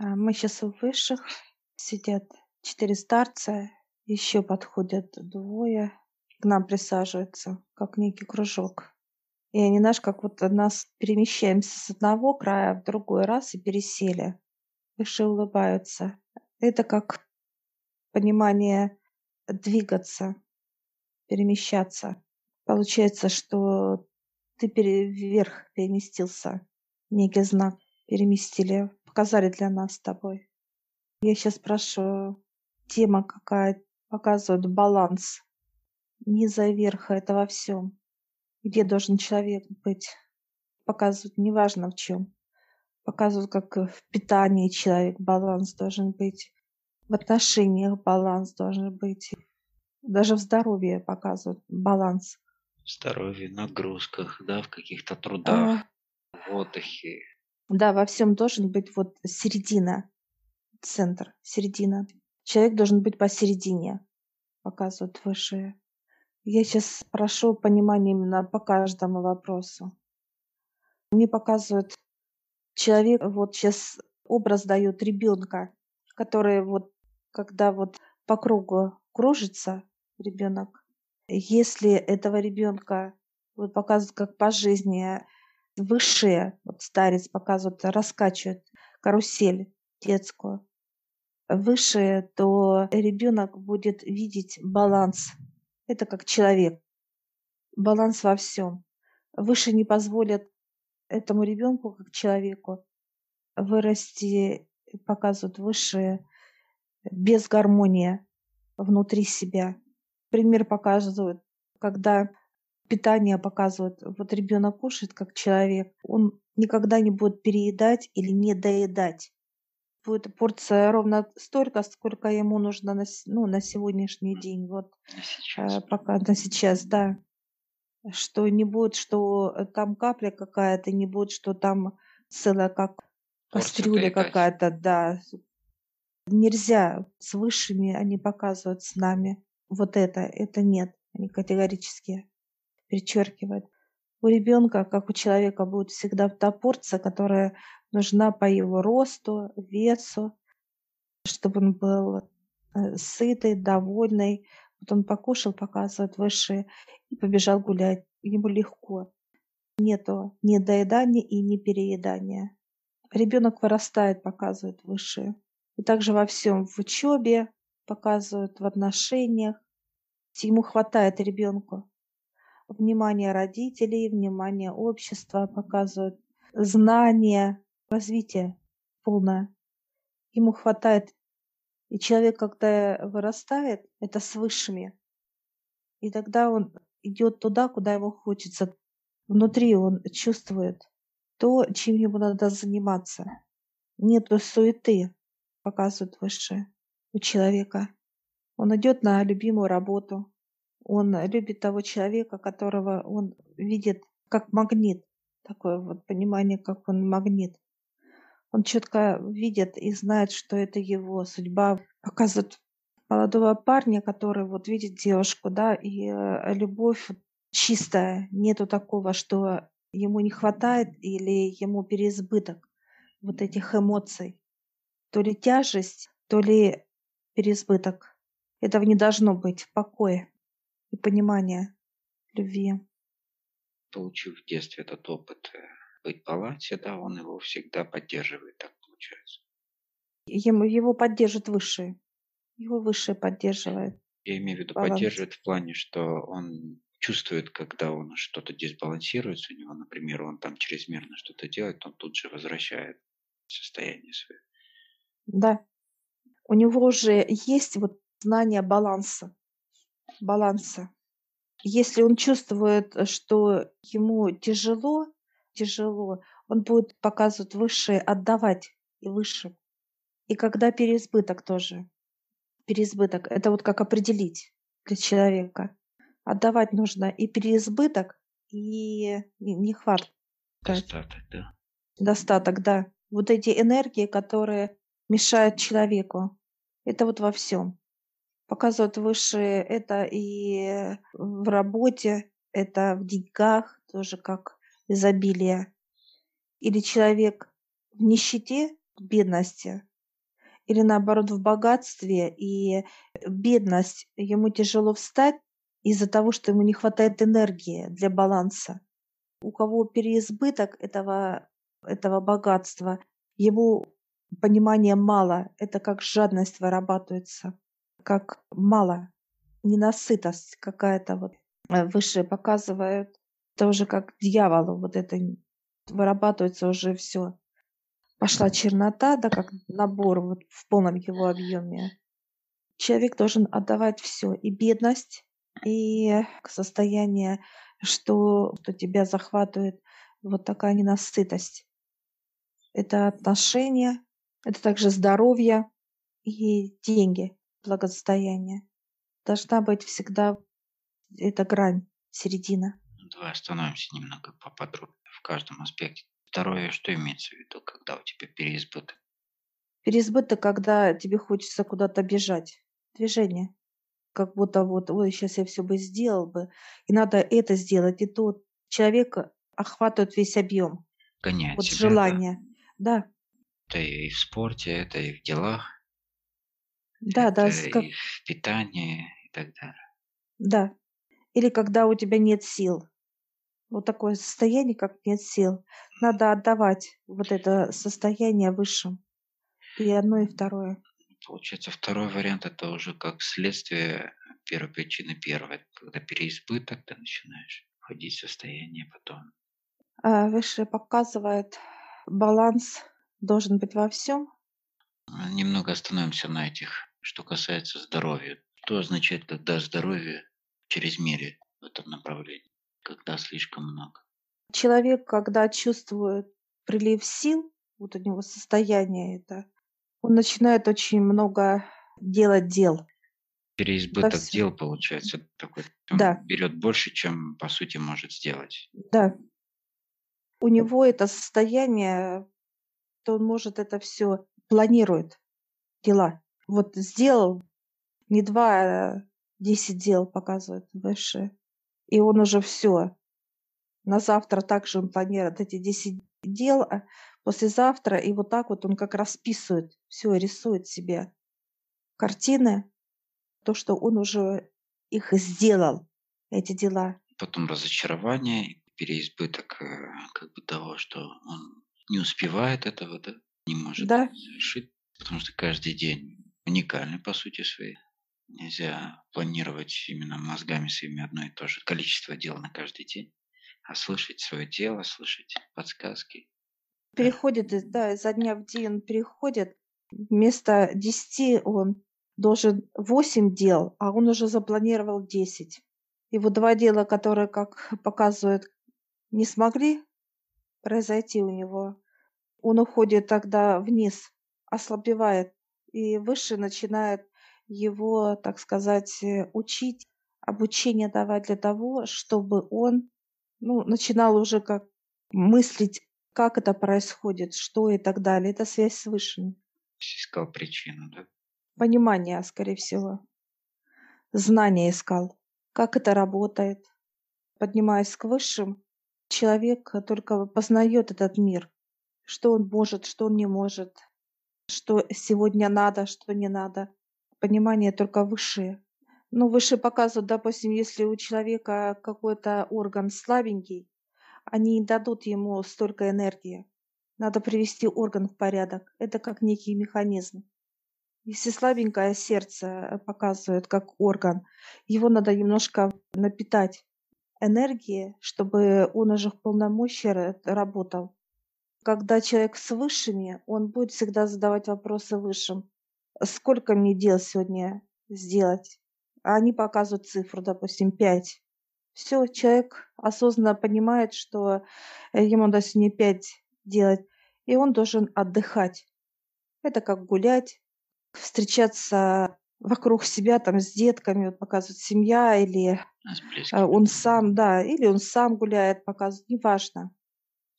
А, Мы сейчас у высших сидят четыре старца, еще подходят двое, к нам присаживаются, как некий кружок. И они, знаешь, как вот нас перемещаемся с одного края в другой раз и пересели. Выше улыбаются. Это как понимание двигаться, перемещаться. Получается, что ты вверх переместился, некий знак переместили, показали для нас с тобой. Я сейчас спрашиваю, тема какая показывает баланс низа и верха, это во всем. Где должен человек быть? Показывают, неважно в чем. Показывают, как в питании человек баланс должен быть, в отношениях баланс должен быть. Даже в здоровье показывают баланс. В здоровье, нагрузках, да, в каких-то трудах, А, в отдыхе. Да, во всем должен быть вот середина, центр, середина. Человек должен быть посередине, показывают высшие. Я сейчас прошу понимания именно по каждому вопросу. Мне показывают человек, вот сейчас образ дает ребенка, который вот, когда вот по кругу кружится ребенок, если этого ребенка вот показывают как по жизни высшие, вот старец показывают, раскачивают карусель детскую, выше, то ребенок будет видеть баланс. Это как человек. Баланс во всем. Выше не позволят этому ребенку, как человеку, вырасти, показывают высшие, без гармонии внутри себя. Пример показывают, когда питание показывают, вот ребенок кушает как человек, он никогда не будет переедать или не доедать. Будет порция ровно столько, сколько ему нужно на, ну, на сегодняшний день. Вот На э, сейчас. пока на сейчас, да. Что не будет, что э, там капля какая-то, не будет, что там целая как кастрюля какая-то, да. Нельзя с высшими, они показывают с нами. Вот это, это нет. Они категорически перечеркивают. У ребенка, как у человека, будет всегда та порция, которая нужна по его росту, весу, чтобы он был э, сытый, довольный. Вот он покушал, показывает высшие, и побежал гулять. Ему легко. Нету ни доедания и ни переедания. Ребенок вырастает, показывает высшие. И также во всем, в учебе показывают, в отношениях. Ему хватает ребенку. Внимание родителей, внимание общества показывают. Знания, развитие полное. Ему хватает. И человек, когда вырастает, это с высшими. И тогда он идет туда, куда ему хочется. Внутри он чувствует то, чем ему надо заниматься. Нету суеты, показывают высшие у человека. Он идет на любимую работу. Он любит того человека, которого он видит как магнит. Такое вот понимание, как он магнит. Он четко видит и знает, что это его судьба. Показывает молодого парня, который вот видит девушку, да, и э, любовь чистая. Нету такого, что ему не хватает или ему переизбыток вот этих эмоций. То ли тяжесть, то ли переизбыток. Этого не должно быть. Покоя и понимания любви. Получив в детстве этот опыт э, быть в балансе, да, он его всегда поддерживает, так получается. Ему, его поддержит высшие. Его высшие поддерживает. Я имею в виду Баланс. поддерживает в плане, что он чувствует, когда он что-то дисбалансируется у него, например, он там чрезмерно что-то делает, он тут же возвращает состояние свое. Да. У него уже есть вот знание баланса. Баланса. Если он чувствует, что ему тяжело, тяжело, он будет показывать высшее, отдавать и выше. И когда переизбыток тоже. Переизбыток. Это вот как определить для человека. Отдавать нужно и переизбыток, и не- нехватка. Достаток, да. Достаток, да. Вот эти энергии, которые мешают человеку. Это вот во всем. Показывают высшие это и в работе, это в деньгах, тоже как изобилие. Или человек в нищете, в бедности. Или наоборот в богатстве и бедность, ему тяжело встать из-за того, что ему не хватает энергии для баланса. У кого переизбыток этого, этого богатства, ему понимания мало. Это как жадность вырабатывается, как мало, ненасытость какая-то вот э, высшие показывают. Это уже как дьяволу вот это вырабатывается уже все. Пошла чернота, да, как набор вот в полном его объеме. Человек должен отдавать все, и бедность, и состояние, что, что тебя захватывает вот такая ненасытость. Это отношения, это также здоровье и деньги, благосостояние. Должна быть всегда эта грань, середина. Ну, давай остановимся немного поподробнее в каждом аспекте. Здоровье, что имеется в виду, когда у тебя переизбыток? Переизбыток, когда тебе хочется куда-то бежать. Движение. Как будто вот, ой, сейчас я все бы сделал бы, и надо это сделать, и то. Человека охватывает весь объем. Гоняет Вот себя, желание. Да, Это и в спорте, это и в делах, да, да, это как, и питании и так далее. да. Или когда у тебя нет сил. Вот такое состояние, как нет сил. Надо отдавать вот это состояние высшим. И одно, и второе. Получается, второй вариант это уже как следствие первой причины первой. Когда переизбыток, ты начинаешь входить в состояние потом. А высшее показывает баланс должен быть во всем. Немного остановимся на этих, что касается здоровья. Что означает, когда здоровье в чрезмере в этом направлении? Когда слишком много? Человек, когда чувствует прилив сил, вот у него состояние это, он начинает очень много делать дел. Переизбыток всё. дел получается такой. Он Да. берет больше, чем по сути может сделать. Да. У него это состояние, то он может это все планирует дела. Вот сделал не два, а десять дел показывает выше. И он уже все. На завтра также он планирует эти 10 дел, а послезавтра, и вот так вот он как расписывает, все рисует себе картины, то, что он уже их сделал, эти дела. Потом разочарование, переизбыток э, как бы того, что он не успевает этого, да, не может Да. совершить, потому что каждый день уникальный по сути своей. Нельзя планировать именно мозгами своими одно и то же количество дел на каждый день, а слышать свое тело, слышать подсказки. Переходит, да, изо дня в день переходит. Вместо 10 он должен 8 дел, а он уже запланировал 10. И вот два дела, которые, как показывают, не смогли произойти у него, он уходит тогда вниз, ослабевает, и выше начинает его, так сказать, э, учить, обучение давать для того, чтобы он ну, начинал уже как мыслить, как это происходит, что и так далее. Это связь с высшим. Искал причину, да? Понимание, скорее всего. Знание искал, как это работает. Поднимаясь к высшим, человек только познает этот мир, что он может, что он не может, что сегодня надо, что не надо. Понимание только высшее. Ну, выше показывают, допустим, если у человека какой-то орган слабенький, они не дадут ему столько энергии. Надо привести орган в порядок. Это как некий механизм. Если слабенькое сердце показывает как орган, его надо немножко напитать энергией, чтобы он уже в полномочия ра- работал. Когда человек с высшими, он будет всегда задавать вопросы высшим. Сколько мне дел сегодня сделать? А они показывают цифру, допустим, 5. Все, человек осознанно понимает, что э, ему надо сегодня 5 делать, и он должен отдыхать. Это как гулять, встречаться вокруг себя там с детками, вот показывает семья или А близкими. он сам, да, или он сам гуляет, показывает, неважно.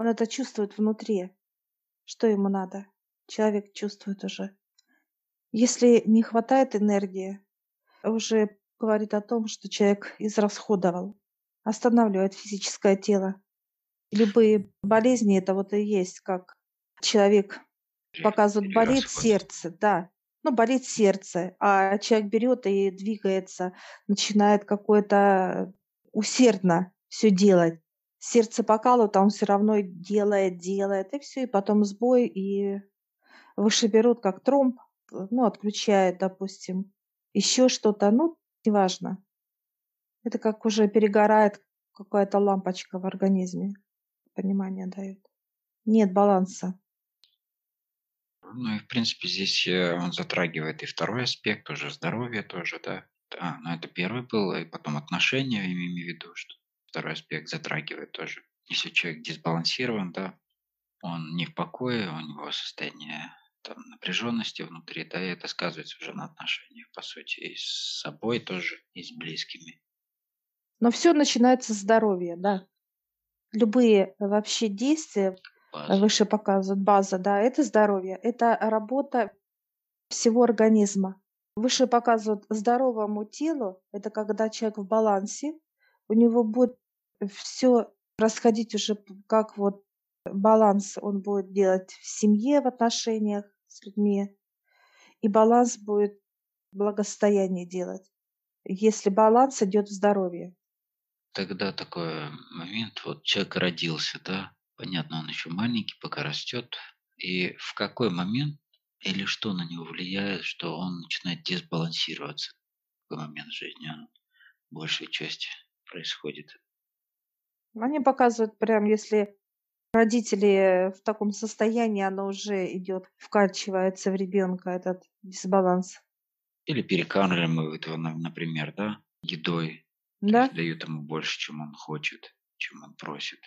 Он это чувствует внутри, что ему надо. Человек чувствует уже. Если не хватает энергии, уже говорит о том, что человек израсходовал, останавливает физическое тело. Любые болезни это вот и есть, как человек Показывают, или болит сердце, да. Ну, болит сердце, а человек берет и двигается, начинает какое-то усердно все делать. Сердце покалывает, а он все равно делает, делает, и все, и потом сбой, и выше берут как тромб, ну, отключает, допустим, еще что-то, ну, неважно. Это как уже перегорает какая-то лампочка в организме, понимание дает. Нет баланса. Ну и в принципе здесь э, он затрагивает и второй аспект, уже здоровье тоже, да. А, ну это первый был, и потом отношения, я имею в виду, что второй аспект затрагивает тоже. Если человек дисбалансирован, да, он не в покое, у него состояние там, напряженности внутри, да, и это сказывается уже на отношениях, по сути, и с собой тоже, и с близкими. Но все начинается с здоровья, да. Любые вообще действия, База. выше показывают, база, да, это здоровье, это работа всего организма. Выше показывают здоровому телу, это когда человек в балансе, у него будет все происходить уже как вот баланс он будет делать в семье, в отношениях с людьми, и баланс будет благосостояние делать, если баланс идет в здоровье. Тогда такой момент, вот человек родился, да, понятно, он еще маленький, пока растет, и в какой момент или что на него влияет, что он начинает дисбалансироваться в какой момент жизни, он большей части происходит. Они показывают прям, если родители в таком состоянии, оно уже идет, вкачивается в ребенка этот дисбаланс. Или перекармливают его, на- например, да, едой, Да, дают ему больше, чем он хочет, чем он просит.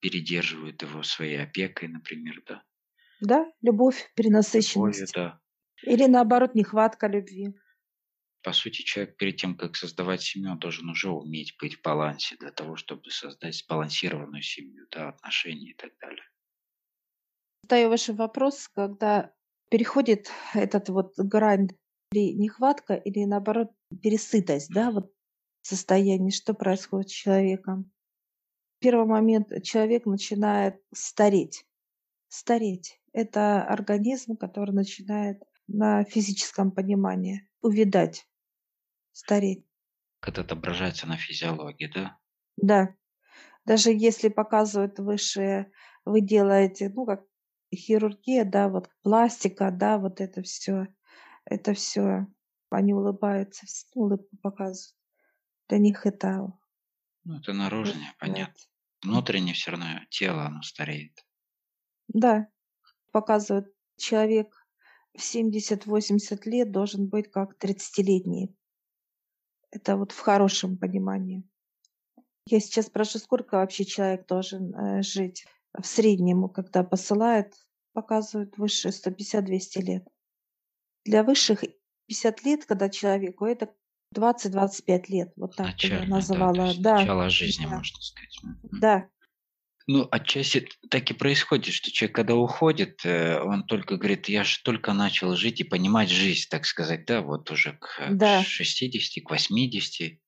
Передерживают его своей опекой, например, да. да, любовь, перенасыщенность. да. Или наоборот, нехватка любви. По сути, человек перед тем, как создавать семью, он должен уже уметь быть в балансе для того, чтобы создать сбалансированную семью, да, отношения и так далее. Задаю ваш вопрос, когда переходит этот вот грань или нехватка, или наоборот пересытость, да, вот состояние, что происходит с человеком. Первый момент человек начинает стареть. Стареть. Это организм, который начинает на физическом понимании увидать, стареть. Как это отображается на физиологии, да? Да. Даже если показывают высшие, вы делаете, ну, как хирургия, да, вот пластика, да, вот это все, это все, они улыбаются, ну, улыбку показывают. Для них это Ну, это наружное, понятно. бывает. Внутренне все равно тело, оно стареет. Да, показывают, человек в 70-80 лет должен быть как 30-летний. Это вот в хорошем понимании. Я сейчас спрашиваю, сколько вообще человек должен э, жить? В среднем, когда посылают, показывают выше 150-200 лет. Для высших 50 лет, когда человеку, это 20-25 лет. Вот так бы я Начально, да, Да, начало жизни, да, можно сказать. Да, Ну, отчасти так и происходит, что человек, когда уходит, э, он только говорит, я же только начал жить и понимать жизнь, так сказать, да, вот уже к к да, 60, к 80,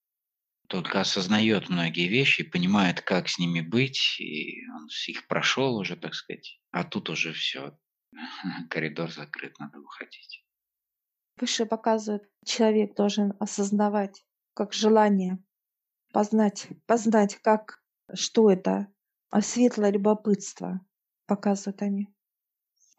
только осознает многие вещи, понимает, как с ними быть, и он их прошел уже, так сказать, а тут уже все, коридор закрыт, надо уходить. выше показывает, человек должен осознавать, как желание, познать, познать, как, что это, а светлое любопытство, показывают они.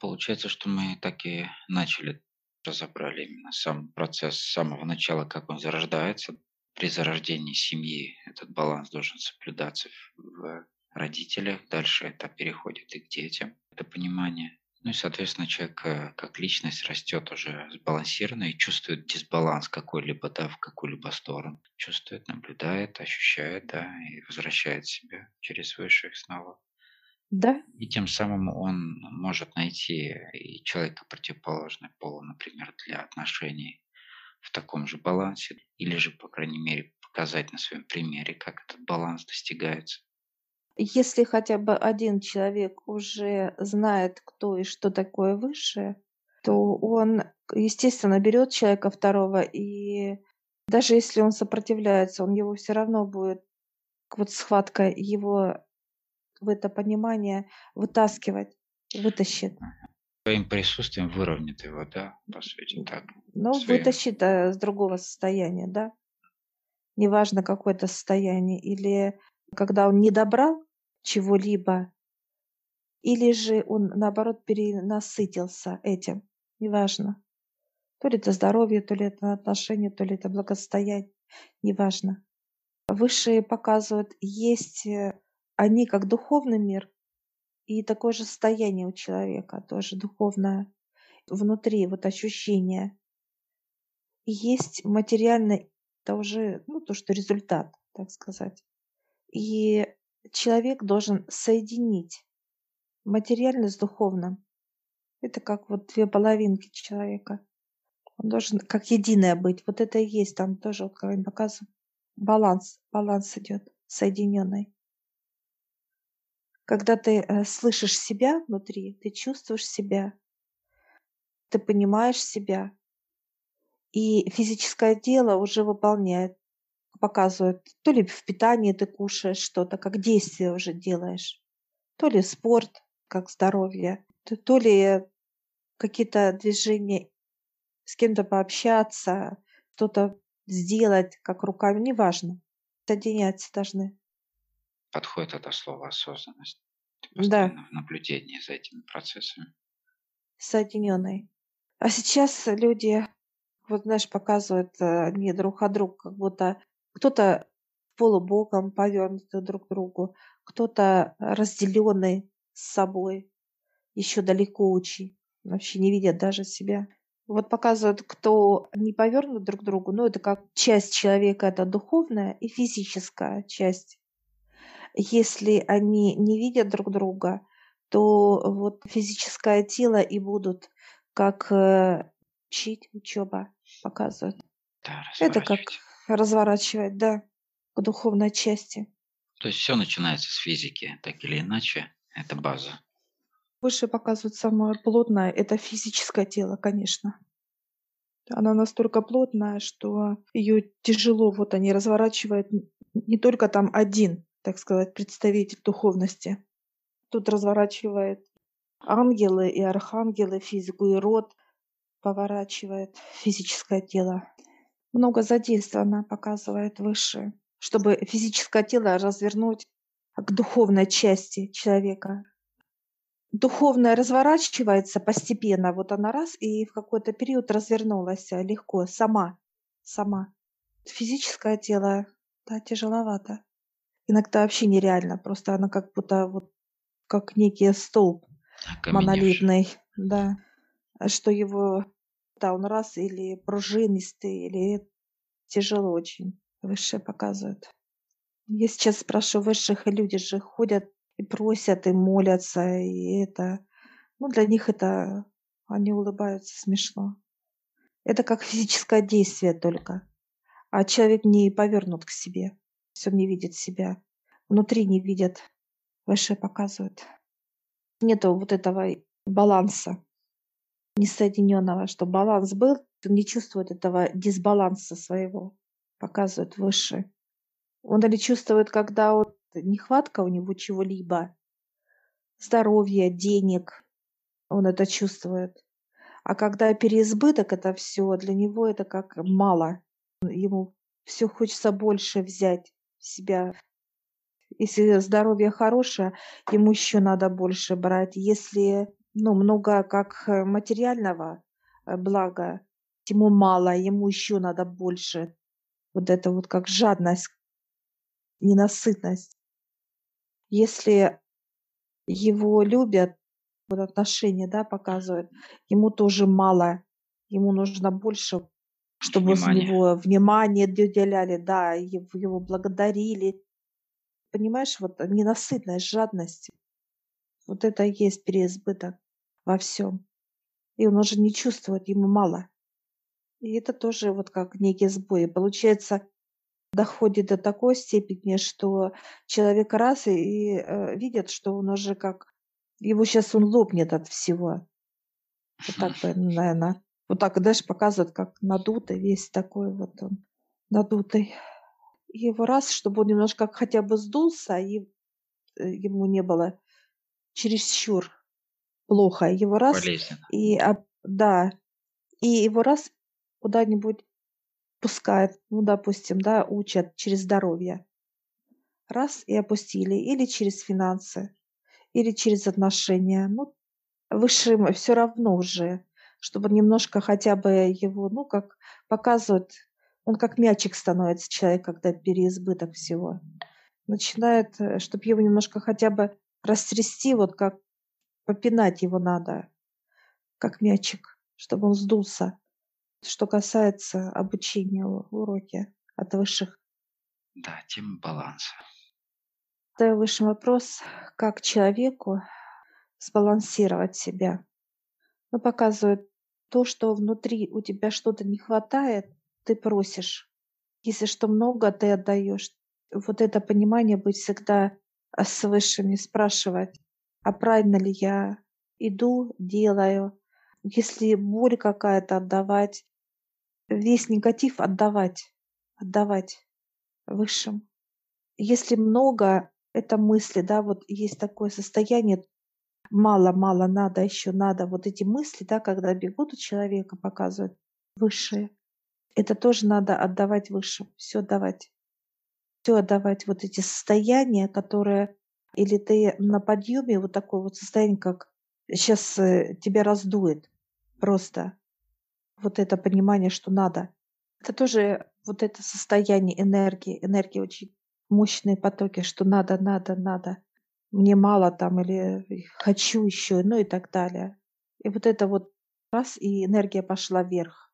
Получается, что мы так и начали, разобрали именно сам процесс с самого начала, как он зарождается. При зарождении семьи этот баланс должен соблюдаться в родителях. Дальше это переходит и к детям, это понимание. Ну и, соответственно, человек э, как личность растет уже сбалансированно и чувствует дисбаланс какой-либо, да, в какую-либо сторону. Чувствует, наблюдает, ощущает, да, и возвращает себя через высших снова. Да, И тем самым он может найти и человека противоположного пола, например, для отношений в таком же балансе, или же, по крайней мере, показать на своем примере, как этот баланс достигается. Если хотя бы один человек уже знает, кто и что такое высшее, то он, естественно, берет человека второго, и даже если он сопротивляется, он его все равно будет, вот схватка его в это понимание вытаскивать, вытащит. Своим присутствием выровнять его, да, по сути, так. Ну, Своим. вытащить э, с другого состояния, да. Неважно, какое это состояние. Или когда он не добрал чего-либо, или же он, наоборот, перенасытился этим. Неважно. То ли это здоровье, то ли это отношения, то ли это благосостояние. Неважно. Высшие показывают, есть э, они как духовный мир, и такое же состояние у человека, тоже духовное, внутри, вот ощущение. И есть материальное, это уже, ну, то, что результат, так сказать. И человек должен соединить материальное с духовным. Это как вот две половинки человека. Он должен как единое быть. Вот это и есть там тоже, вот как я показываю, баланс, баланс идет соединенный. Когда ты э, слышишь себя внутри, ты чувствуешь себя, ты понимаешь себя, и физическое тело уже выполняет, показывает, то ли в питании ты кушаешь что-то, как действие уже делаешь, то ли спорт, как здоровье, то, ли какие-то движения, с кем-то пообщаться, что-то сделать, как руками, неважно. Соединяться должны. Подходит это слово осознанность. Ты Да, постоянно в наблюдении за этими процессами. соединенный. А сейчас люди, вот знаешь, показывают э, не друг от друга, как будто кто-то полубоком повернутый друг к другу, кто-то разделенный с собой, еще далеко очень, вообще не видят даже себя. Вот показывают, кто не повернут друг к другу, ну это как часть человека, это духовная и физическая часть. Если они не видят друг друга, то вот физическое тело и будут как э, учить, учеба показывают. Да, Это как разворачивать. да, к духовной части. То есть все начинается с физики, так или иначе. Это база. Выше показывают самое плотное, это физическое тело, конечно. Она настолько плотная, что ее тяжело, вот они разворачивают не только там один, так сказать, представитель духовности. Тут разворачивает ангелы и архангелы, физику и род поворачивает физическое тело. Много задействовано показывает выше, чтобы физическое тело развернуть к духовной части человека. Духовное разворачивается постепенно, вот она раз, и в какой-то период развернулась а, легко, сама, сама. Физическое тело, да, тяжеловато. Иногда вообще нереально, просто она как будто вот как некий столб Окаменевший. монолитный, да, а что его, да, он раз или пружинистый, или тяжело очень. Высшие показывают. Я сейчас спрашиваю высших, и люди же ходят и просят, и молятся, и это... Ну, для них это... Они улыбаются смешно. Это как физическое действие только. А человек не повернут к себе. Все не видит себя. Внутри не видят. Высшие показывают. Нету вот этого баланса несоединенного, что баланс был, не чувствует этого дисбаланса своего, показывает выше. Он или чувствует, когда вот нехватка у него чего-либо, здоровья, денег, он это чувствует. А когда переизбыток это все, для него это как мало. Ему все хочется больше взять в себя. Если здоровье хорошее, ему еще надо больше брать. Если ну, много как э, материального э, блага, ему мало, ему еще надо больше. Вот это вот как жадность, ненасытность. Если его любят, вот отношения, да, показывают, ему тоже мало, ему нужно больше, чтобы с Внимание. него внимание уделяли, да, его благодарили. Понимаешь, вот ненасытность, жадность. Вот это и есть переизбыток во всем. И он уже не чувствует, ему мало. И это тоже вот как некий сбой. Получается, доходит до такой степени, что человек раз и, и, э, видит, что он уже как его сейчас он лопнет от всего. Вот так бы, наверное. Вот так, знаешь, показывает, как надутый весь такой вот он, надутый. И его раз, чтобы он немножко хотя бы сдулся, и э, ему не было чересчур плохо. Его раз Болезненно. и да, и его раз куда-нибудь пускают, ну, допустим, да, учат через здоровье. Раз и опустили. Или через финансы, или через отношения. Ну, высшим все равно уже, чтобы немножко хотя бы его, ну, как показывают, он как мячик становится человек, когда переизбыток всего. Начинает, чтобы его немножко хотя бы растрясти, вот как попинать его надо, как мячик, чтобы он сдулся. Что касается обучения у- уроки от высших. Да, тема баланса. Задаю высший вопрос, как человеку сбалансировать себя. Ну, показывает то, что внутри у тебя что-то не хватает, ты просишь. Если что много, ты отдаешь. Вот это понимание быть всегда а, с высшими, спрашивать, а правильно ли я иду, делаю. Если боль какая-то отдавать, весь негатив отдавать, отдавать высшим. Если много, это мысли, да, вот есть такое состояние, мало, мало, надо, еще надо. Вот эти мысли, да, когда бегут у человека, показывают высшие. Это тоже надо отдавать высшим, все отдавать. Все отдавать, вот эти состояния, которые, или ты на подъеме, вот такое вот состояние, как сейчас тебя раздует просто. Вот это понимание, что надо. Это тоже вот это состояние энергии, энергии очень мощные потоки, что надо, надо, надо. Мне мало там или хочу еще, ну и так далее. И вот это вот раз, и энергия пошла вверх.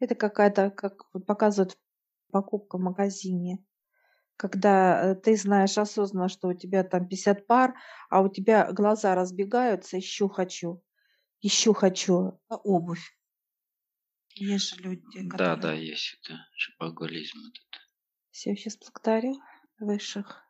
Это какая-то, как вот показывает покупка в магазине. Когда э, ты знаешь осознанно, что у тебя там 50 пар, а у тебя глаза разбегаются, еще хочу, еще хочу а обувь. Есть же люди, Да, которые... да, есть это шопоголизм этот. Все, сейчас благодарю высших.